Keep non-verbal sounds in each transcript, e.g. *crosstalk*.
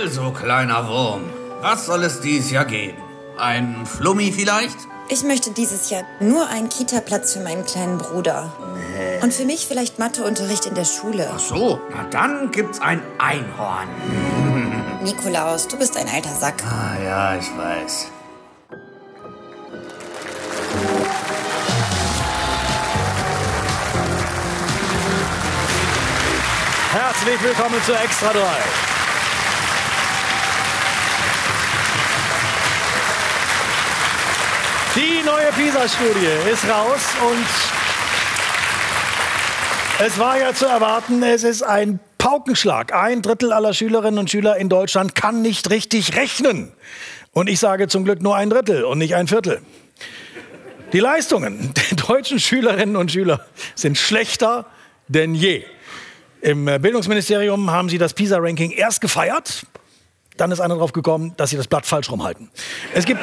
Also, kleiner Wurm, was soll es dieses Jahr geben? Ein Flummi vielleicht? Ich möchte dieses Jahr nur einen Kita-Platz für meinen kleinen Bruder. Nee. Und für mich vielleicht Matheunterricht in der Schule. Ach so, na dann gibt's ein Einhorn. *laughs* Nikolaus, du bist ein alter Sack. Ah ja, ich weiß. Herzlich willkommen zu Extra 3. Die neue PISA-Studie ist raus und es war ja zu erwarten, es ist ein Paukenschlag. Ein Drittel aller Schülerinnen und Schüler in Deutschland kann nicht richtig rechnen. Und ich sage zum Glück nur ein Drittel und nicht ein Viertel. Die Leistungen der deutschen Schülerinnen und Schüler sind schlechter denn je. Im Bildungsministerium haben sie das PISA-Ranking erst gefeiert, dann ist einer drauf gekommen, dass sie das Blatt falsch rumhalten. Es gibt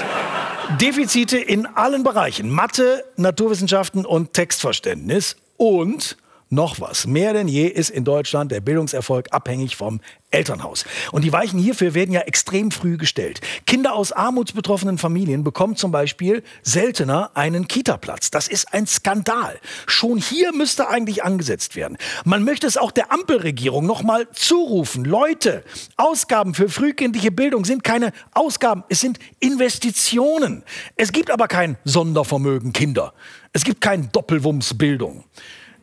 Defizite in allen Bereichen. Mathe, Naturwissenschaften und Textverständnis. Und noch was. Mehr denn je ist in Deutschland der Bildungserfolg abhängig vom Elternhaus. Und die Weichen hierfür werden ja extrem früh gestellt. Kinder aus armutsbetroffenen Familien bekommen zum Beispiel seltener einen Kita-Platz. Das ist ein Skandal. Schon hier müsste eigentlich angesetzt werden. Man möchte es auch der Ampelregierung noch mal zurufen. Leute, Ausgaben für frühkindliche Bildung sind keine Ausgaben, es sind Investitionen. Es gibt aber kein Sondervermögen Kinder. Es gibt kein Doppelwumms Bildung.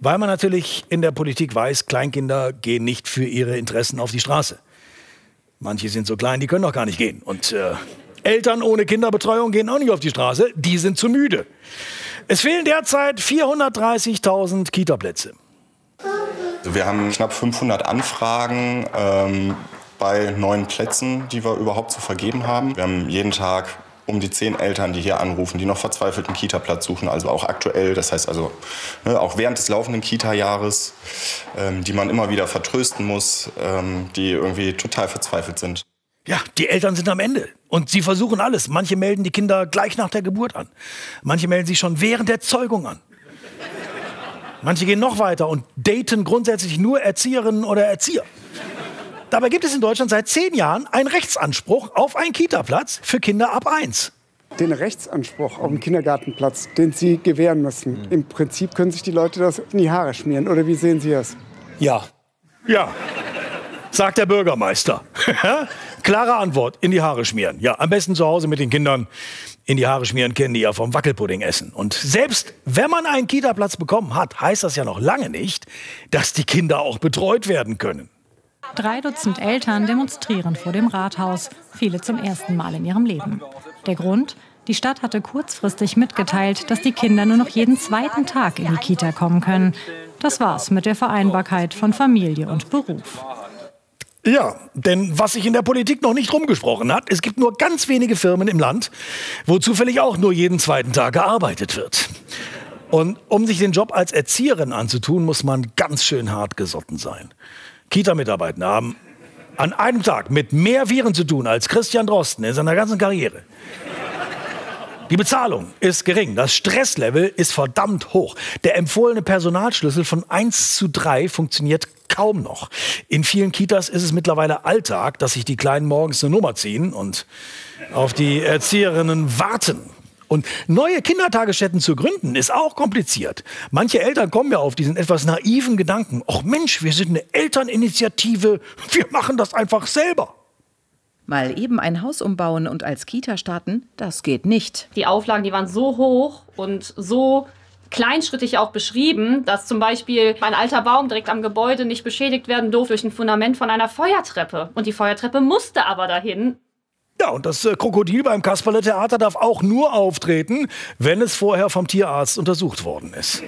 Weil man natürlich in der Politik weiß, Kleinkinder gehen nicht für ihre Interessen auf die Straße. Manche sind so klein, die können doch gar nicht gehen. Und äh, Eltern ohne Kinderbetreuung gehen auch nicht auf die Straße, die sind zu müde. Es fehlen derzeit 430.000 Kita-Plätze. Wir haben knapp 500 Anfragen ähm, bei neuen Plätzen, die wir überhaupt zu vergeben haben. Wir haben jeden Tag um die zehn Eltern, die hier anrufen, die noch verzweifelt einen Kita-Platz suchen, also auch aktuell, das heißt also ne, auch während des laufenden Kita-Jahres, ähm, die man immer wieder vertrösten muss, ähm, die irgendwie total verzweifelt sind. Ja, die Eltern sind am Ende und sie versuchen alles. Manche melden die Kinder gleich nach der Geburt an. Manche melden sie schon während der Zeugung an. Manche gehen noch weiter und daten grundsätzlich nur Erzieherinnen oder Erzieher. Dabei gibt es in Deutschland seit zehn Jahren einen Rechtsanspruch auf einen Kita-Platz für Kinder ab 1. Den Rechtsanspruch auf einen Kindergartenplatz, den Sie gewähren müssen. Mhm. Im Prinzip können sich die Leute das in die Haare schmieren. Oder wie sehen Sie das? Ja. Ja. Sagt der Bürgermeister. *laughs* Klare Antwort, in die Haare schmieren. Ja, am besten zu Hause mit den Kindern. In die Haare schmieren kennen die ja vom Wackelpudding essen. Und selbst wenn man einen Kita-Platz bekommen hat, heißt das ja noch lange nicht, dass die Kinder auch betreut werden können. Drei Dutzend Eltern demonstrieren vor dem Rathaus, viele zum ersten Mal in ihrem Leben. Der Grund? Die Stadt hatte kurzfristig mitgeteilt, dass die Kinder nur noch jeden zweiten Tag in die Kita kommen können. Das war's mit der Vereinbarkeit von Familie und Beruf. Ja, denn was sich in der Politik noch nicht rumgesprochen hat, es gibt nur ganz wenige Firmen im Land, wo zufällig auch nur jeden zweiten Tag gearbeitet wird. Und um sich den Job als Erzieherin anzutun, muss man ganz schön hart gesotten sein. Kita-Mitarbeiter haben an einem Tag mit mehr Viren zu tun als Christian Drosten in seiner ganzen Karriere. Die Bezahlung ist gering, das Stresslevel ist verdammt hoch. Der empfohlene Personalschlüssel von 1 zu 3 funktioniert kaum noch. In vielen Kitas ist es mittlerweile Alltag, dass sich die Kleinen morgens eine Nummer ziehen und auf die Erzieherinnen warten. Und neue Kindertagesstätten zu gründen, ist auch kompliziert. Manche Eltern kommen ja auf diesen etwas naiven Gedanken, ach Mensch, wir sind eine Elterninitiative, wir machen das einfach selber. Mal eben ein Haus umbauen und als Kita starten, das geht nicht. Die Auflagen, die waren so hoch und so kleinschrittig auch beschrieben, dass zum Beispiel ein alter Baum direkt am Gebäude nicht beschädigt werden durfte durch ein Fundament von einer Feuertreppe. Und die Feuertreppe musste aber dahin. Ja, und das äh, Krokodil beim Kasperle-Theater darf auch nur auftreten, wenn es vorher vom Tierarzt untersucht worden ist.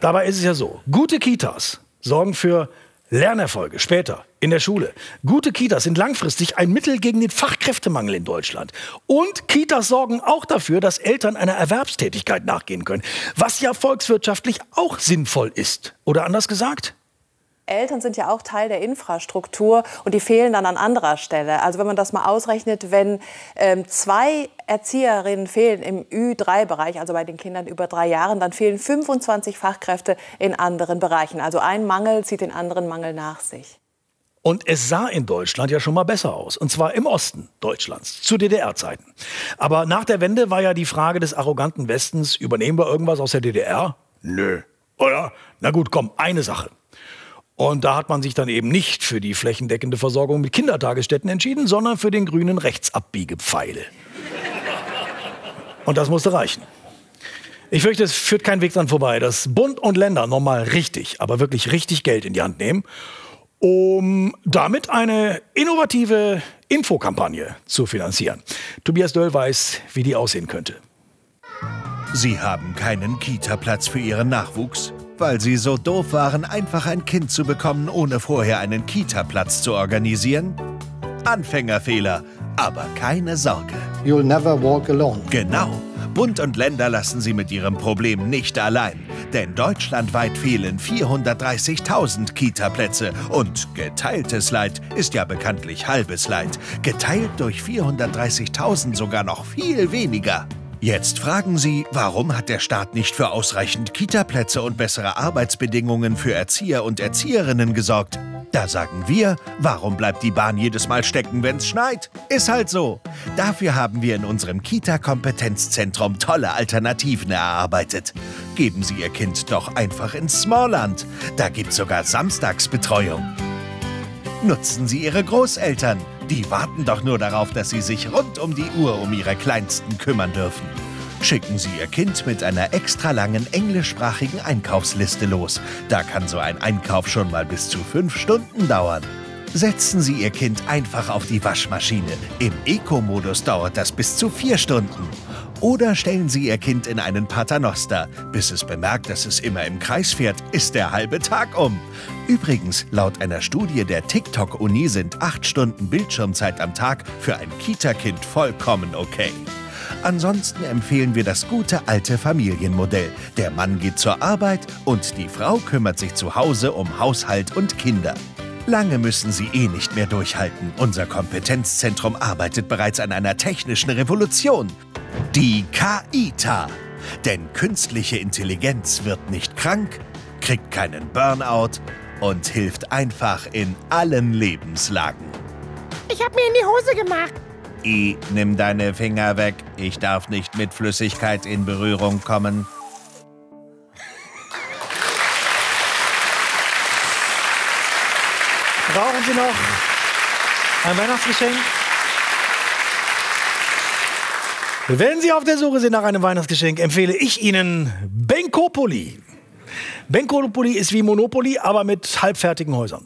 Dabei ist es ja so, gute Kitas sorgen für Lernerfolge später in der Schule. Gute Kitas sind langfristig ein Mittel gegen den Fachkräftemangel in Deutschland. Und Kitas sorgen auch dafür, dass Eltern einer Erwerbstätigkeit nachgehen können, was ja volkswirtschaftlich auch sinnvoll ist. Oder anders gesagt? Eltern sind ja auch Teil der Infrastruktur und die fehlen dann an anderer Stelle. Also wenn man das mal ausrechnet, wenn ähm, zwei Erzieherinnen fehlen im Ü3-Bereich, also bei den Kindern über drei Jahren, dann fehlen 25 Fachkräfte in anderen Bereichen. Also ein Mangel zieht den anderen Mangel nach sich. Und es sah in Deutschland ja schon mal besser aus. Und zwar im Osten Deutschlands, zu DDR-Zeiten. Aber nach der Wende war ja die Frage des arroganten Westens, übernehmen wir irgendwas aus der DDR? Nö. Oder? Na gut, komm, eine Sache. Und da hat man sich dann eben nicht für die flächendeckende Versorgung mit Kindertagesstätten entschieden, sondern für den grünen Rechtsabbiegepfeil. Und das musste reichen. Ich fürchte, es führt kein Weg dran vorbei, dass Bund und Länder nochmal richtig, aber wirklich richtig Geld in die Hand nehmen um damit eine innovative Infokampagne zu finanzieren. Tobias Döll weiß, wie die aussehen könnte. Sie haben keinen Kita-Platz für Ihren Nachwuchs, weil Sie so doof waren, einfach ein Kind zu bekommen, ohne vorher einen Kita-Platz zu organisieren? Anfängerfehler, aber keine Sorge. You'll never walk alone. Genau. Bund und Länder lassen Sie mit Ihrem Problem nicht allein. Denn deutschlandweit fehlen 430.000 Kita-Plätze. Und geteiltes Leid ist ja bekanntlich halbes Leid. Geteilt durch 430.000 sogar noch viel weniger. Jetzt fragen Sie, warum hat der Staat nicht für ausreichend Kita-Plätze und bessere Arbeitsbedingungen für Erzieher und Erzieherinnen gesorgt? Da sagen wir, warum bleibt die Bahn jedes Mal stecken, wenn's schneit? Ist halt so. Dafür haben wir in unserem Kita-Kompetenzzentrum tolle Alternativen erarbeitet. Geben Sie Ihr Kind doch einfach ins Smallland. Da gibt's sogar Samstagsbetreuung. Nutzen Sie Ihre Großeltern. Die warten doch nur darauf, dass Sie sich rund um die Uhr um Ihre Kleinsten kümmern dürfen. Schicken Sie Ihr Kind mit einer extra langen englischsprachigen Einkaufsliste los. Da kann so ein Einkauf schon mal bis zu fünf Stunden dauern. Setzen Sie Ihr Kind einfach auf die Waschmaschine. Im Eco-Modus dauert das bis zu vier Stunden. Oder stellen Sie Ihr Kind in einen Paternoster. Bis es bemerkt, dass es immer im Kreis fährt, ist der halbe Tag um. Übrigens, laut einer Studie der TikTok-Uni sind acht Stunden Bildschirmzeit am Tag für ein Kita-Kind vollkommen okay. Ansonsten empfehlen wir das gute alte Familienmodell. Der Mann geht zur Arbeit und die Frau kümmert sich zu Hause um Haushalt und Kinder. Lange müssen Sie eh nicht mehr durchhalten. Unser Kompetenzzentrum arbeitet bereits an einer technischen Revolution. Die KITA. Denn künstliche Intelligenz wird nicht krank, kriegt keinen Burnout und hilft einfach in allen Lebenslagen. Ich hab mir in die Hose gemacht. I, nimm deine Finger weg. Ich darf nicht mit Flüssigkeit in Berührung kommen. Brauchen Sie noch ein Weihnachtsgeschenk? Wenn Sie auf der Suche sind nach einem Weihnachtsgeschenk, empfehle ich Ihnen Benkopoli. Benkopoli ist wie Monopoly, aber mit halbfertigen Häusern.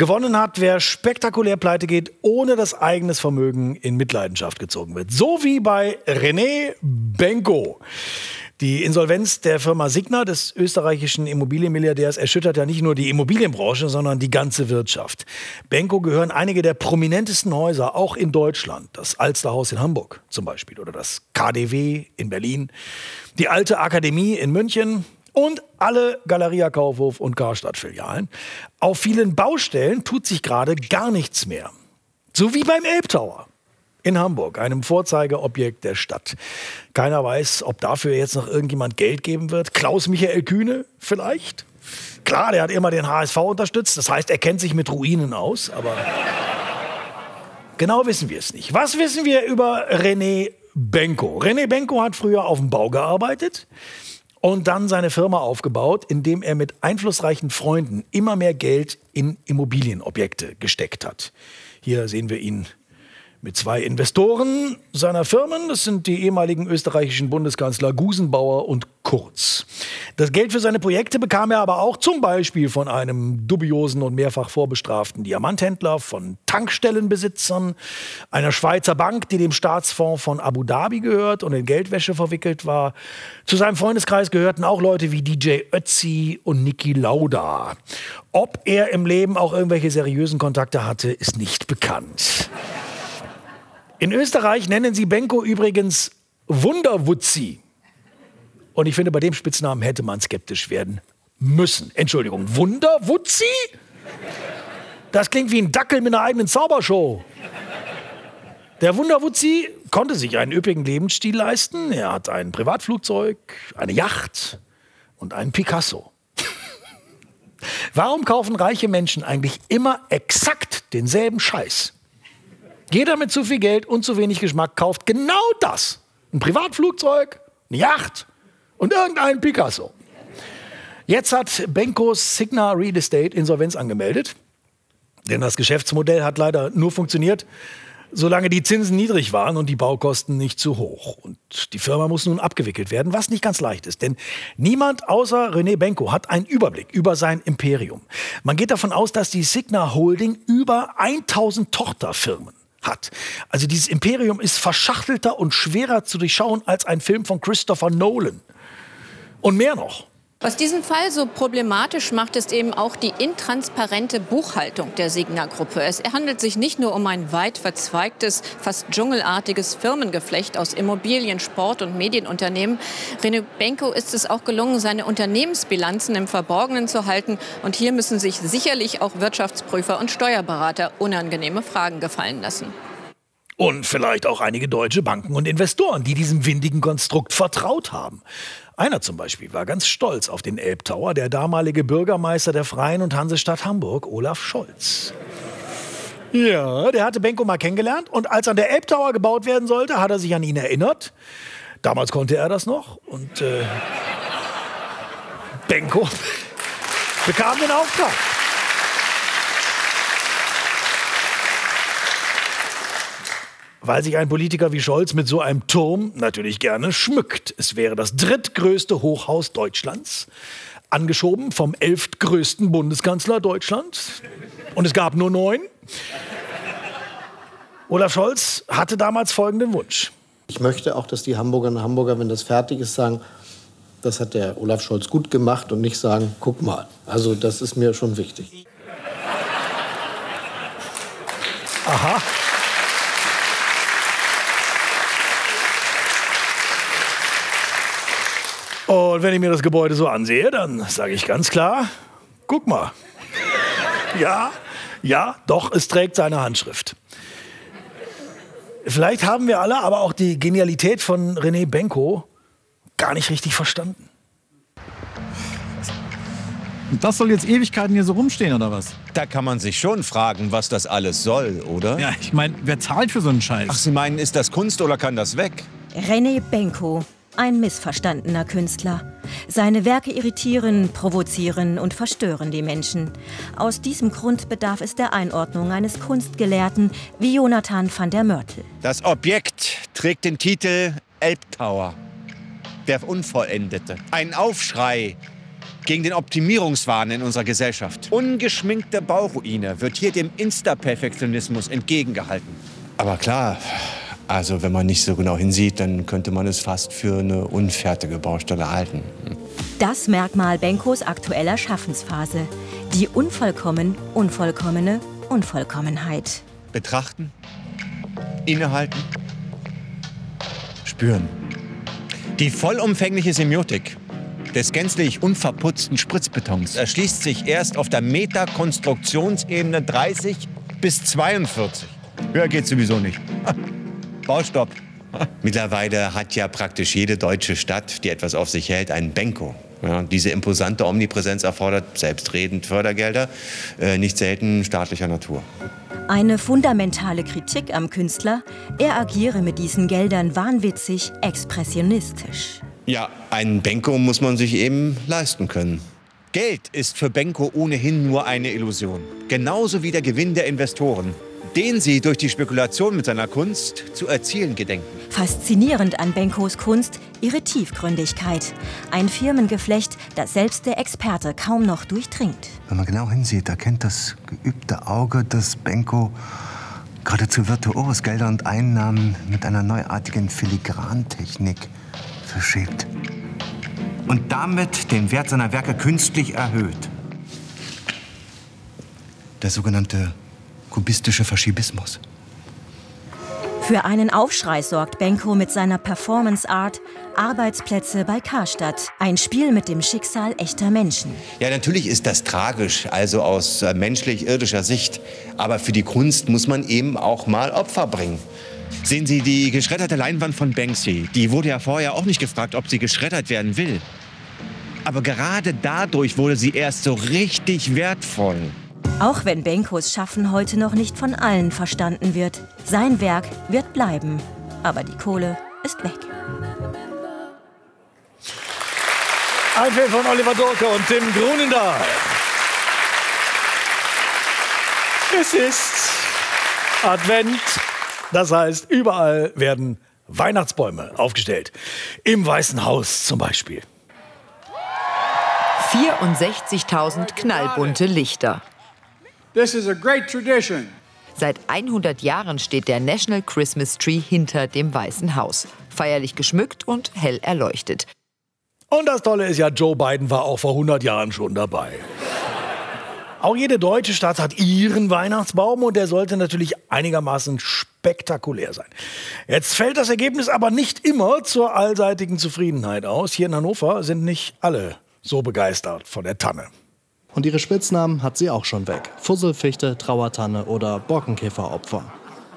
Gewonnen hat, wer spektakulär pleite geht, ohne dass eigenes Vermögen in Mitleidenschaft gezogen wird. So wie bei René Benko. Die Insolvenz der Firma Signa, des österreichischen Immobilienmilliardärs, erschüttert ja nicht nur die Immobilienbranche, sondern die ganze Wirtschaft. Benko gehören einige der prominentesten Häuser, auch in Deutschland. Das Alsterhaus in Hamburg zum Beispiel oder das KDW in Berlin, die Alte Akademie in München, und alle Galeria Kaufhof und Karstadt-Filialen. Auf vielen Baustellen tut sich gerade gar nichts mehr. So wie beim Elbtower in Hamburg, einem Vorzeigeobjekt der Stadt. Keiner weiß, ob dafür jetzt noch irgendjemand Geld geben wird. Klaus Michael Kühne vielleicht? Klar, der hat immer den HSV unterstützt. Das heißt, er kennt sich mit Ruinen aus, aber genau wissen wir es nicht. Was wissen wir über René Benko? René Benko hat früher auf dem Bau gearbeitet und dann seine Firma aufgebaut, indem er mit einflussreichen Freunden immer mehr Geld in Immobilienobjekte gesteckt hat. Hier sehen wir ihn mit zwei Investoren seiner Firmen. Das sind die ehemaligen österreichischen Bundeskanzler Gusenbauer und Kurz. Das Geld für seine Projekte bekam er aber auch zum Beispiel von einem dubiosen und mehrfach vorbestraften Diamanthändler, von Tankstellenbesitzern, einer Schweizer Bank, die dem Staatsfonds von Abu Dhabi gehört und in Geldwäsche verwickelt war. Zu seinem Freundeskreis gehörten auch Leute wie DJ Ötzi und Niki Lauda. Ob er im Leben auch irgendwelche seriösen Kontakte hatte, ist nicht bekannt. In Österreich nennen sie Benko übrigens Wunderwutzi. Und ich finde, bei dem Spitznamen hätte man skeptisch werden müssen. Entschuldigung, Wunderwutzi? Das klingt wie ein Dackel mit einer eigenen Zaubershow. Der Wunderwutzi konnte sich einen üppigen Lebensstil leisten. Er hat ein Privatflugzeug, eine Yacht und einen Picasso. Warum kaufen reiche Menschen eigentlich immer exakt denselben Scheiß? Jeder mit zu viel Geld und zu wenig Geschmack kauft genau das. Ein Privatflugzeug, eine Yacht und irgendein Picasso. Jetzt hat Benkos Signa Real Estate Insolvenz angemeldet. Denn das Geschäftsmodell hat leider nur funktioniert, solange die Zinsen niedrig waren und die Baukosten nicht zu hoch. Und die Firma muss nun abgewickelt werden, was nicht ganz leicht ist. Denn niemand außer René Benko hat einen Überblick über sein Imperium. Man geht davon aus, dass die Signa Holding über 1000 Tochterfirmen hat. Also dieses Imperium ist verschachtelter und schwerer zu durchschauen als ein Film von Christopher Nolan. Und mehr noch. Was diesen Fall so problematisch macht, ist eben auch die intransparente Buchhaltung der Signa-Gruppe. Es handelt sich nicht nur um ein weit verzweigtes, fast dschungelartiges Firmengeflecht aus Immobilien, Sport und Medienunternehmen. René Benko ist es auch gelungen, seine Unternehmensbilanzen im Verborgenen zu halten. Und hier müssen sich sicherlich auch Wirtschaftsprüfer und Steuerberater unangenehme Fragen gefallen lassen. Und vielleicht auch einige deutsche Banken und Investoren, die diesem windigen Konstrukt vertraut haben. Einer zum Beispiel war ganz stolz auf den Elbtower, der damalige Bürgermeister der Freien und Hansestadt Hamburg, Olaf Scholz. Ja, der hatte Benko mal kennengelernt und als an der Elbtower gebaut werden sollte, hat er sich an ihn erinnert. Damals konnte er das noch und äh, Benko *laughs* bekam den Auftrag. Weil sich ein Politiker wie Scholz mit so einem Turm natürlich gerne schmückt. Es wäre das drittgrößte Hochhaus Deutschlands, angeschoben vom elftgrößten Bundeskanzler Deutschlands. Und es gab nur neun. Olaf Scholz hatte damals folgenden Wunsch. Ich möchte auch, dass die Hamburgerinnen und Hamburger, wenn das fertig ist, sagen, das hat der Olaf Scholz gut gemacht und nicht sagen, guck mal. Also das ist mir schon wichtig. Aha. Und wenn ich mir das Gebäude so ansehe, dann sage ich ganz klar, guck mal. Ja, ja, doch, es trägt seine Handschrift. Vielleicht haben wir alle aber auch die Genialität von René Benko gar nicht richtig verstanden. Das soll jetzt Ewigkeiten hier so rumstehen, oder was? Da kann man sich schon fragen, was das alles soll, oder? Ja, ich meine, wer zahlt für so einen Scheiß? Ach, Sie meinen, ist das Kunst oder kann das weg? René Benko, ein missverstandener Künstler. Seine Werke irritieren, provozieren und verstören die Menschen. Aus diesem Grund bedarf es der Einordnung eines Kunstgelehrten wie Jonathan van der Mörtel. Das Objekt trägt den Titel Elbtower, der Unvollendete. Ein Aufschrei gegen den Optimierungswahn in unserer Gesellschaft. Ungeschminkte Bauruine wird hier dem Insta-Perfektionismus entgegengehalten. Aber klar, also wenn man nicht so genau hinsieht, dann könnte man es fast für eine unfertige Baustelle halten. Das Merkmal Benkos aktueller Schaffensphase. Die unvollkommen, unvollkommene Unvollkommenheit. Betrachten, innehalten, spüren. Die vollumfängliche Semiotik des gänzlich unverputzten Spritzbetons erschließt sich erst auf der Metakonstruktionsebene 30 bis 42. Höher geht sowieso nicht. Baustopp. Mittlerweile hat ja praktisch jede deutsche Stadt, die etwas auf sich hält, einen Benko. Ja, diese imposante Omnipräsenz erfordert selbstredend Fördergelder, äh, nicht selten staatlicher Natur. Eine fundamentale Kritik am Künstler, er agiere mit diesen Geldern wahnwitzig, expressionistisch. Ja, einen Benko muss man sich eben leisten können. Geld ist für Benko ohnehin nur eine Illusion. Genauso wie der Gewinn der Investoren den sie durch die Spekulation mit seiner Kunst zu erzielen gedenken. Faszinierend an Benkos Kunst ihre Tiefgründigkeit. Ein Firmengeflecht, das selbst der Experte kaum noch durchdringt. Wenn man genau hinsieht, erkennt das geübte Auge, dass Benko geradezu virtuos Gelder und Einnahmen mit einer neuartigen Filigrantechnik verschiebt. Und damit den Wert seiner Werke künstlich erhöht. Der sogenannte kubistische Faschibismus. Für einen Aufschrei sorgt Benko mit seiner Performance Art Arbeitsplätze bei Karstadt. Ein Spiel mit dem Schicksal echter Menschen. Ja, natürlich ist das tragisch, also aus äh, menschlich-irdischer Sicht. Aber für die Kunst muss man eben auch mal Opfer bringen. Sehen Sie, die geschredderte Leinwand von Banksy, die wurde ja vorher auch nicht gefragt, ob sie geschreddert werden will. Aber gerade dadurch wurde sie erst so richtig wertvoll. Auch wenn Benkos Schaffen heute noch nicht von allen verstanden wird, sein Werk wird bleiben. Aber die Kohle ist weg. Ein Film von Oliver Dorke und Tim Grunendahl. Es ist Advent. Das heißt, überall werden Weihnachtsbäume aufgestellt. Im Weißen Haus zum Beispiel. 64.000 knallbunte Lichter. This is a great tradition. Seit 100 Jahren steht der National Christmas Tree hinter dem Weißen Haus. Feierlich geschmückt und hell erleuchtet. Und das Tolle ist ja, Joe Biden war auch vor 100 Jahren schon dabei. Auch jede deutsche Stadt hat ihren Weihnachtsbaum und der sollte natürlich einigermaßen spektakulär sein. Jetzt fällt das Ergebnis aber nicht immer zur allseitigen Zufriedenheit aus. Hier in Hannover sind nicht alle so begeistert von der Tanne. Und ihre Spitznamen hat sie auch schon weg. Fusselfichte, Trauertanne oder Borkenkäferopfer.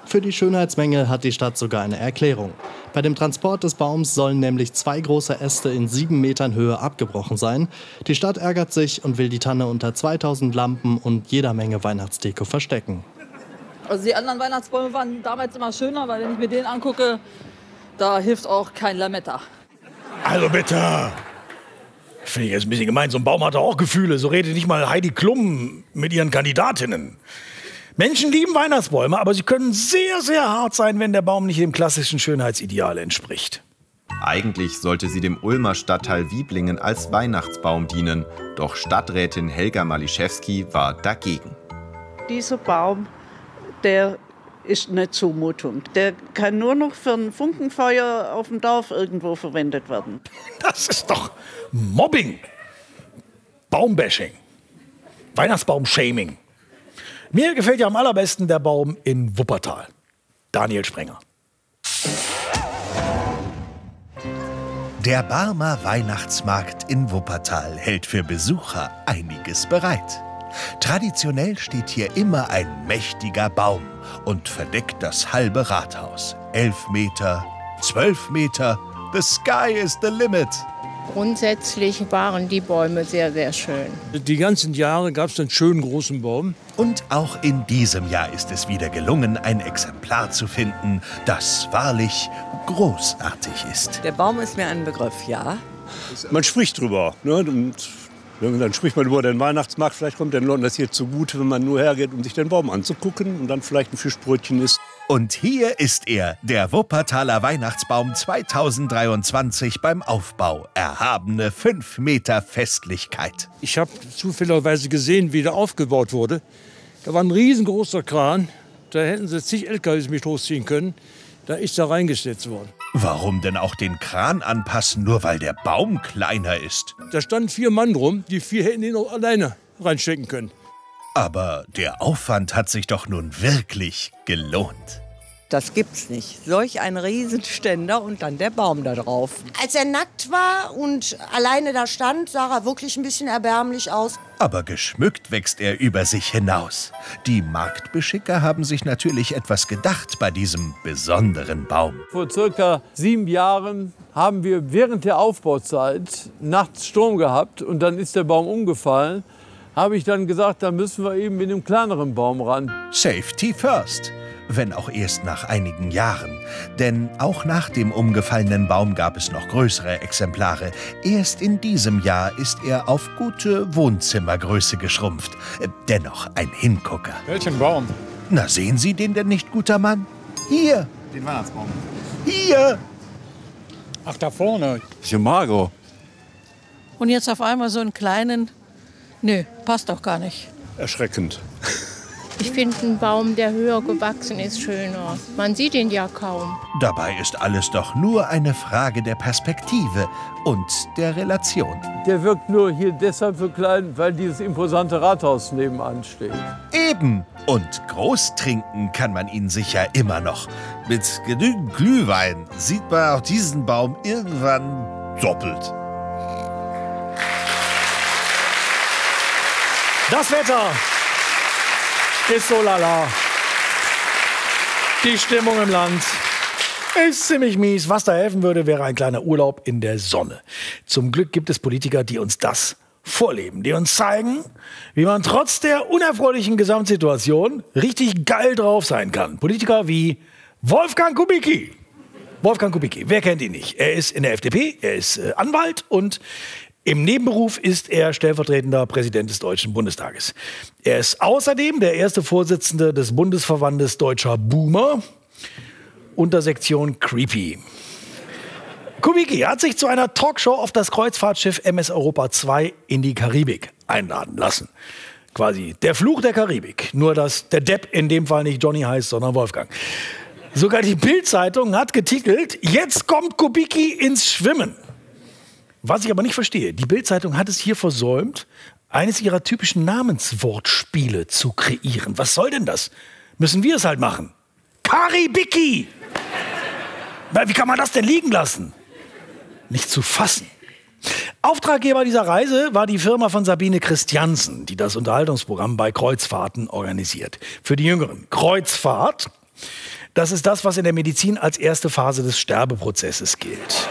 Für die Schönheitsmängel hat die Stadt sogar eine Erklärung. Bei dem Transport des Baums sollen nämlich zwei große Äste in sieben Metern Höhe abgebrochen sein. Die Stadt ärgert sich und will die Tanne unter 2000 Lampen und jeder Menge Weihnachtsdeko verstecken. Also die anderen Weihnachtsbäume waren damals immer schöner, weil wenn ich mir den angucke, da hilft auch kein Lametta. Also bitte. Finde ich jetzt ein bisschen gemein. So ein Baum hat auch Gefühle. So redet nicht mal Heidi Klum mit ihren Kandidatinnen. Menschen lieben Weihnachtsbäume, aber sie können sehr, sehr hart sein, wenn der Baum nicht dem klassischen Schönheitsideal entspricht. Eigentlich sollte sie dem Ulmer Stadtteil Wieblingen als Weihnachtsbaum dienen, doch Stadträtin Helga Maliszewski war dagegen. Dieser Baum, der ist eine Zumutung. Der kann nur noch für ein Funkenfeuer auf dem Dorf irgendwo verwendet werden. *laughs* Das ist doch Mobbing. Baumbashing. Weihnachtsbaum-Shaming. Mir gefällt ja am allerbesten der Baum in Wuppertal. Daniel Sprenger. Der Barmer Weihnachtsmarkt in Wuppertal hält für Besucher einiges bereit. Traditionell steht hier immer ein mächtiger Baum und verdeckt das halbe Rathaus. Elf Meter, zwölf Meter, the sky is the limit. Grundsätzlich waren die Bäume sehr, sehr schön. Die ganzen Jahre gab es einen schönen großen Baum. Und auch in diesem Jahr ist es wieder gelungen, ein Exemplar zu finden, das wahrlich großartig ist. Der Baum ist mir ein Begriff, ja. Man spricht drüber. Ne? Und dann spricht man über den Weihnachtsmarkt. Vielleicht kommt den Leuten das hier zugute, wenn man nur hergeht, um sich den Baum anzugucken und dann vielleicht ein Fischbrötchen isst. Und hier ist er, der Wuppertaler Weihnachtsbaum 2023 beim Aufbau. Erhabene 5 Meter Festlichkeit. Ich habe zufälligerweise gesehen, wie der aufgebaut wurde. Da war ein riesengroßer Kran. Da hätten sie zig LKWs mit hochziehen können. Da ist er reingesetzt worden. Warum denn auch den Kran anpassen, nur weil der Baum kleiner ist? Da standen vier Mann rum, die vier hätten ihn auch alleine reinstecken können. Aber der Aufwand hat sich doch nun wirklich gelohnt. Das gibt's nicht. Solch ein Riesenständer und dann der Baum da drauf. Als er nackt war und alleine da stand, sah er wirklich ein bisschen erbärmlich aus. Aber geschmückt wächst er über sich hinaus. Die Marktbeschicker haben sich natürlich etwas gedacht bei diesem besonderen Baum. Vor circa sieben Jahren haben wir während der Aufbauzeit nachts Sturm gehabt und dann ist der Baum umgefallen. Habe ich dann gesagt, da müssen wir eben mit einem kleineren Baum ran. Safety first wenn auch erst nach einigen Jahren. Denn auch nach dem umgefallenen Baum gab es noch größere Exemplare. Erst in diesem Jahr ist er auf gute Wohnzimmergröße geschrumpft. Dennoch ein Hingucker. Welchen Baum? Na, sehen Sie den denn nicht, guter Mann? Hier! Den Weihnachtsbaum. Hier! Ach, da vorne. Chimago. Und jetzt auf einmal so einen kleinen. Nö, passt doch gar nicht. Erschreckend. *laughs* Ich finde einen Baum, der höher gewachsen ist, schöner. Man sieht ihn ja kaum. Dabei ist alles doch nur eine Frage der Perspektive und der Relation. Der wirkt nur hier deshalb so klein, weil dieses imposante Rathaus nebenan steht. Eben. Und groß trinken kann man ihn sicher immer noch. Mit genügend Glühwein sieht man auch diesen Baum irgendwann doppelt. Das Wetter ist so lala. Die Stimmung im Land Ist ziemlich mies. Was da helfen würde, wäre ein kleiner Urlaub in der Sonne. Zum Glück gibt es Politiker, die uns das vorleben, die uns zeigen, wie man trotz der unerfreulichen Gesamtsituation richtig geil drauf sein kann. Politiker wie Wolfgang Kubicki. Wolfgang Kubicki, wer kennt ihn nicht? Er ist in der FDP, er ist äh, Anwalt und im Nebenberuf ist er stellvertretender Präsident des Deutschen Bundestages. Er ist außerdem der erste Vorsitzende des Bundesverbandes Deutscher Boomer, Untersektion Creepy. Kubicki hat sich zu einer Talkshow auf das Kreuzfahrtschiff MS Europa 2 in die Karibik einladen lassen. Quasi der Fluch der Karibik. Nur, dass der Depp in dem Fall nicht Johnny heißt, sondern Wolfgang. Sogar die Bild-Zeitung hat getitelt, jetzt kommt Kubicki ins Schwimmen. Was ich aber nicht verstehe, die Bild-Zeitung hat es hier versäumt, eines ihrer typischen Namenswortspiele zu kreieren. Was soll denn das? Müssen wir es halt machen. Karibiki! Na, Wie kann man das denn liegen lassen? Nicht zu fassen. Auftraggeber dieser Reise war die Firma von Sabine Christiansen, die das Unterhaltungsprogramm bei Kreuzfahrten organisiert. Für die Jüngeren. Kreuzfahrt, das ist das, was in der Medizin als erste Phase des Sterbeprozesses gilt.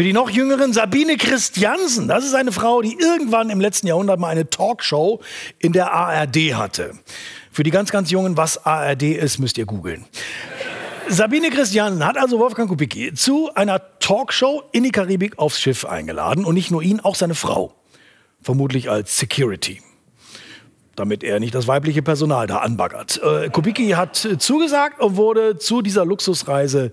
Für die noch jüngeren Sabine Christiansen, das ist eine Frau, die irgendwann im letzten Jahrhundert mal eine Talkshow in der ARD hatte. Für die ganz, ganz Jungen, was ARD ist, müsst ihr googeln. Sabine Christiansen hat also Wolfgang Kubicki zu einer Talkshow in die Karibik aufs Schiff eingeladen und nicht nur ihn, auch seine Frau. Vermutlich als Security. Damit er nicht das weibliche Personal da anbaggert. Äh, Kubicki hat zugesagt und wurde zu dieser Luxusreise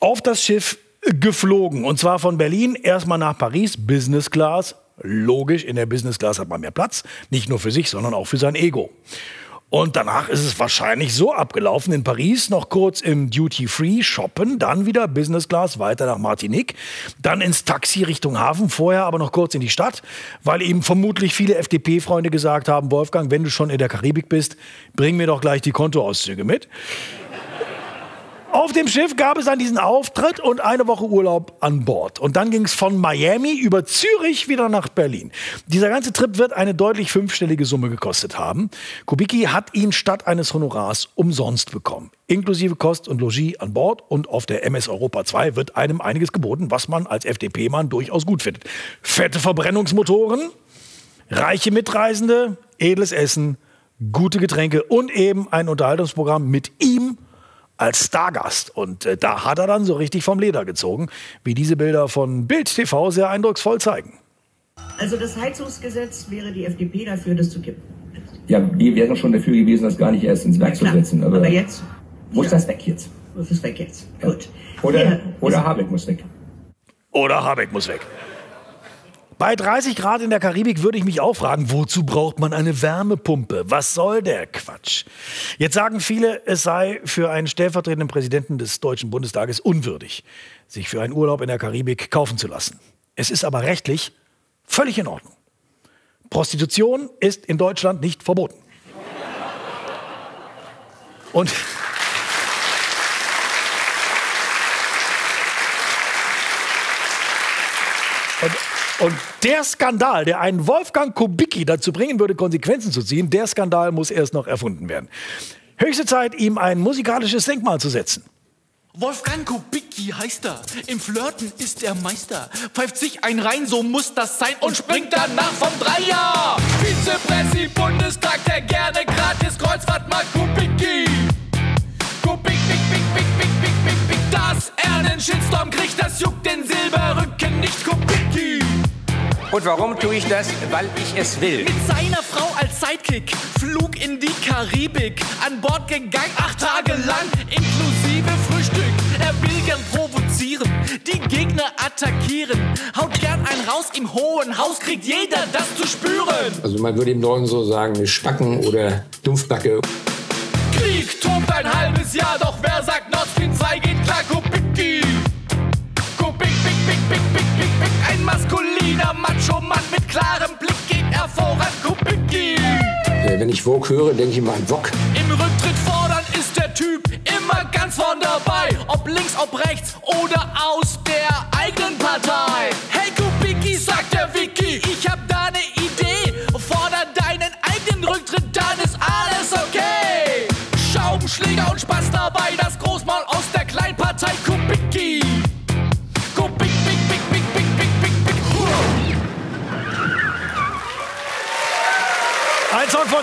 auf das Schiff geflogen. Und zwar von Berlin erstmal nach Paris, Business Class. Logisch, in der Business Class hat man mehr Platz. Nicht nur für sich, sondern auch für sein Ego. Und danach ist es wahrscheinlich so abgelaufen in Paris, noch kurz im Duty Free shoppen, dann wieder Business Class weiter nach Martinique, dann ins Taxi Richtung Hafen, vorher aber noch kurz in die Stadt, weil eben vermutlich viele FDP-Freunde gesagt haben, Wolfgang, wenn du schon in der Karibik bist, bring mir doch gleich die Kontoauszüge mit. Auf dem Schiff gab es dann diesen Auftritt und eine Woche Urlaub an Bord. Und dann ging es von Miami über Zürich wieder nach Berlin. Dieser ganze Trip wird eine deutlich fünfstellige Summe gekostet haben. Kubicki hat ihn statt eines Honorars umsonst bekommen. Inklusive Kost und Logis an Bord und auf der MS Europa 2 wird einem einiges geboten, was man als FDP-Mann durchaus gut findet. Fette Verbrennungsmotoren, reiche Mitreisende, edles Essen, gute Getränke und eben ein Unterhaltungsprogramm mit ihm als Stargast. Und äh, da hat er dann so richtig vom Leder gezogen, wie diese Bilder von Bild TV sehr eindrucksvoll zeigen. Also das Heizungsgesetz wäre die FDP dafür, das zu kippen. Ja, wir wären schon dafür gewesen, das gar nicht erst ins Werk zu klar. setzen. Aber, Aber jetzt? Muss Ja. das weg jetzt? Muss es weg jetzt. Gut. Oder, Ja, oder Habeck muss weg. Oder Habeck muss weg. Bei 30 Grad in der Karibik würde ich mich auch fragen, wozu braucht man eine Wärmepumpe? Was soll der Quatsch? Jetzt sagen viele, es sei für einen stellvertretenden Präsidenten des Deutschen Bundestages unwürdig, sich für einen Urlaub in der Karibik kaufen zu lassen. Es ist aber rechtlich völlig in Ordnung. Prostitution ist in Deutschland nicht verboten. Und Und, der Skandal, der einen Wolfgang Kubicki dazu bringen würde, Konsequenzen zu ziehen, der Skandal muss erst noch erfunden werden. Höchste Zeit, ihm ein musikalisches Denkmal zu setzen. Wolfgang Kubicki heißt er. Im Flirten ist er Meister. Pfeift sich ein rein, so muss das sein. Und springt danach vom Dreier. Vizepräsi Bundestag, der gerne gratis Kreuzfahrt mag. Kubicki. Kubik, bik, bik, bik, bik, bik, bik, bik. Dass er einen Shitstorm kriegt, das juckt den Silberrücken nicht. Kubicki. Und warum tue ich das? Weil ich es will. Mit seiner Frau als Sidekick, Flug in die Karibik, an Bord gegangen, acht Tage lang, inklusive Frühstück. Er will gern provozieren, die Gegner attackieren, haut gern ein raus im hohen Haus, kriegt jeder das zu spüren. Also man würde im Norden so sagen, eine Spacken oder Dumpfbacke. Krieg tobt ein halbes Jahr, doch wer sagt Nord Stream 2 geht klar, Kubicki. Maskuliner Macho-Mann mit klarem Blick geht er voran, Kubicki. Äh, Wenn ich Vogue höre, denke ich mal an Wok. Im Rücktritt fordern ist der Typ immer ganz vorn dabei. Ob links, ob rechts oder aus der eigenen Partei. Hey Kubicki, sagt der Vicky, ich hab da ne Idee. Forder deinen eigenen Rücktritt, dann ist alles okay. Schraubenschläger und Spaß dabei, das Großmaul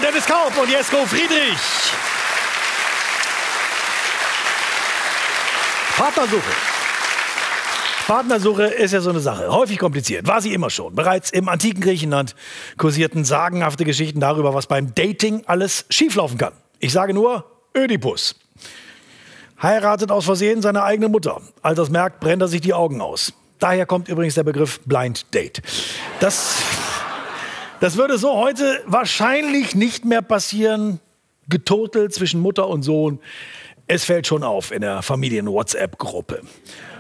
Dennis Kaup und Jesko Friedrich. Partnersuche. Partnersuche ist ja so eine Sache. Häufig kompliziert. War sie immer schon. Bereits im antiken Griechenland kursierten sagenhafte Geschichten darüber, was beim Dating alles schieflaufen kann. Ich sage nur Ödipus. Heiratet aus Versehen seine eigene Mutter. Als das merkt, brennt er sich die Augen aus. Daher kommt übrigens der Begriff Blind Date. Das, das würde so heute wahrscheinlich nicht mehr passieren. Getotelt zwischen Mutter und Sohn. Es fällt schon auf in der Familien-WhatsApp-Gruppe.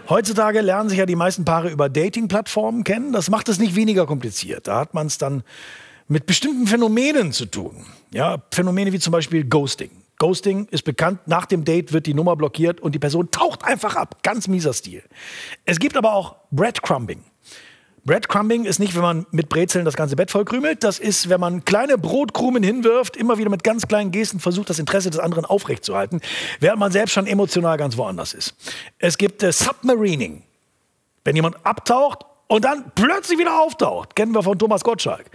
Heutzutage lernen sich ja die meisten Paare über Dating-Plattformen kennen. Das macht es nicht weniger kompliziert. Da hat man es dann mit bestimmten Phänomenen zu tun. Ja, Phänomene wie zum Beispiel Ghosting. Ghosting ist bekannt, nach dem Date wird die Nummer blockiert und die Person taucht einfach ab. Ganz mieser Stil. Es gibt aber auch Breadcrumbing. Breadcrumbing ist nicht, wenn man mit Brezeln das ganze Bett vollkrümelt. Das ist, wenn man kleine Brotkrumen hinwirft, immer wieder mit ganz kleinen Gesten versucht, das Interesse des anderen aufrechtzuerhalten, während man selbst schon emotional ganz woanders ist. Es gibt äh, Submarining. Wenn jemand abtaucht und dann plötzlich wieder auftaucht. Kennen wir von Thomas Gottschalk.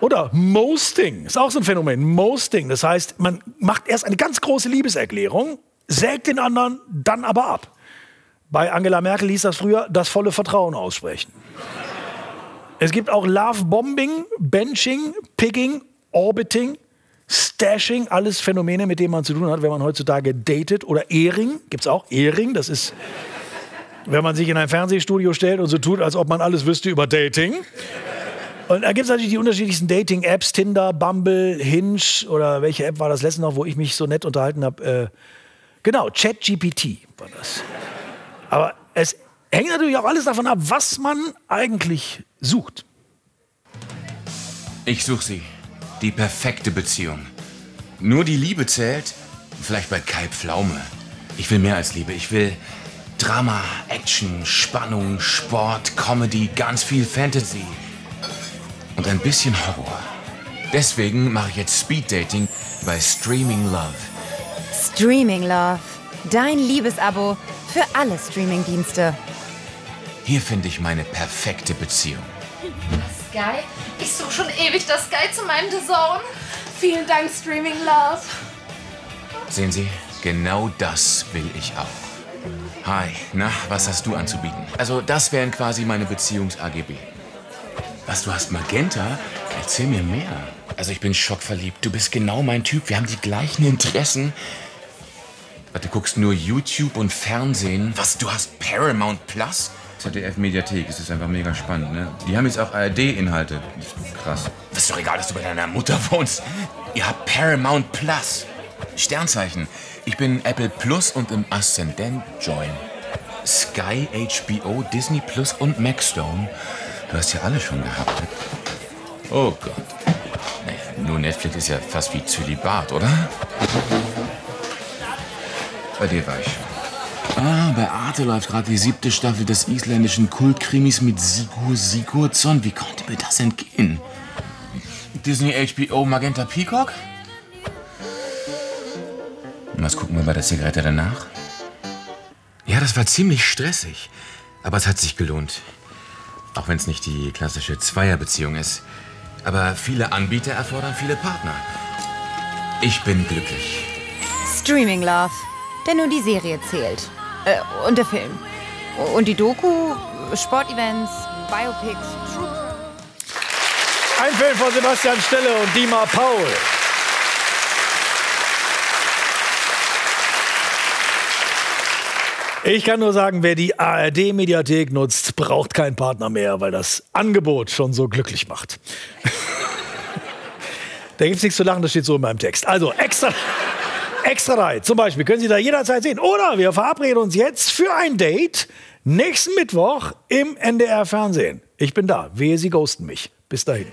Oder Mosting, ist auch so ein Phänomen. Mosting, das heißt, man macht erst eine ganz große Liebeserklärung, sägt den anderen, dann aber ab. Bei Angela Merkel hieß das früher das volle Vertrauen aussprechen. Es gibt auch Love Bombing, Benching, Pigging, Orbiting, Stashing, alles Phänomene, mit denen man zu tun hat, wenn man heutzutage datet. Oder Ehring, gibt es auch. Ehring, das ist, wenn man sich in ein Fernsehstudio stellt und so tut, als ob man alles wüsste über Dating. Und da gibt es natürlich die unterschiedlichsten Dating-Apps, Tinder, Bumble, Hinge oder welche App war das letzte noch, wo ich mich so nett unterhalten habe? Äh, genau, ChatGPT war das. Aber es hängt natürlich auch alles davon ab, was man eigentlich sucht. Ich suche sie. Die perfekte Beziehung. Nur die Liebe zählt? Vielleicht bei Kai Pflaume. Ich will mehr als Liebe. Ich will Drama, Action, Spannung, Sport, Comedy, ganz viel Fantasy. Und ein bisschen Horror. Deswegen mache ich jetzt Speed Dating bei Streaming Love. Streaming Love. Dein Liebesabo für alle Streamingdienste. Hier finde ich meine perfekte Beziehung. Sky? Ich suche schon ewig das Sky zu meinem Design. Vielen Dank, Streaming Love. Sehen Sie, genau das will ich auch. Hi, na, was hast du anzubieten? Also, das wären quasi meine Beziehungs-AGB. Was, du hast Magenta? Erzähl mir mehr. Also, ich bin schockverliebt. Du bist genau mein Typ. Wir haben die gleichen Interessen. Was, du guckst nur YouTube und Fernsehen? Was, du hast Paramount Plus? ZDF Mediathek, es ist einfach mega spannend, ne? Die haben jetzt auch ARD-Inhalte. Krass. Das ist doch egal, dass du bei deiner Mutter wohnst. Ihr habt Paramount Plus. Sternzeichen. Ich bin Apple Plus und im Aszendent Join. Sky, HBO, Disney Plus und Maxstone. Du hast ja alle schon gehabt. Ne? Oh Gott. Nee, nur Netflix ist ja fast wie Zölibat, oder? Bei dir war ich schon. Ah, bei Arte läuft gerade die siebte Staffel des isländischen Kultkrimis mit Sigur Sigurdsson. Wie konnte mir das entgehen? Disney HBO Magenta Peacock? Und was gucken wir bei der Zigarette danach? Ja, das war ziemlich stressig. Aber es hat sich gelohnt. Auch wenn es nicht die klassische Zweierbeziehung ist. Aber viele Anbieter erfordern viele Partner. Ich bin glücklich. Streaming Love. Denn nur die Serie zählt. Äh, und der Film. Und die Doku, Sportevents, Biopics, Ein Film von Sebastian Stelle und Dima Paul. Ich kann nur sagen, wer die ARD-Mediathek nutzt, braucht keinen Partner mehr, weil das Angebot schon so glücklich macht. *laughs* da gibt es nichts zu lachen, das steht so in meinem Text. Also extra, extra drei zum Beispiel können Sie da jederzeit sehen. Oder wir verabreden uns jetzt für ein Date nächsten Mittwoch im NDR Fernsehen. Ich bin da. Wehe, Sie ghosten mich. Bis dahin.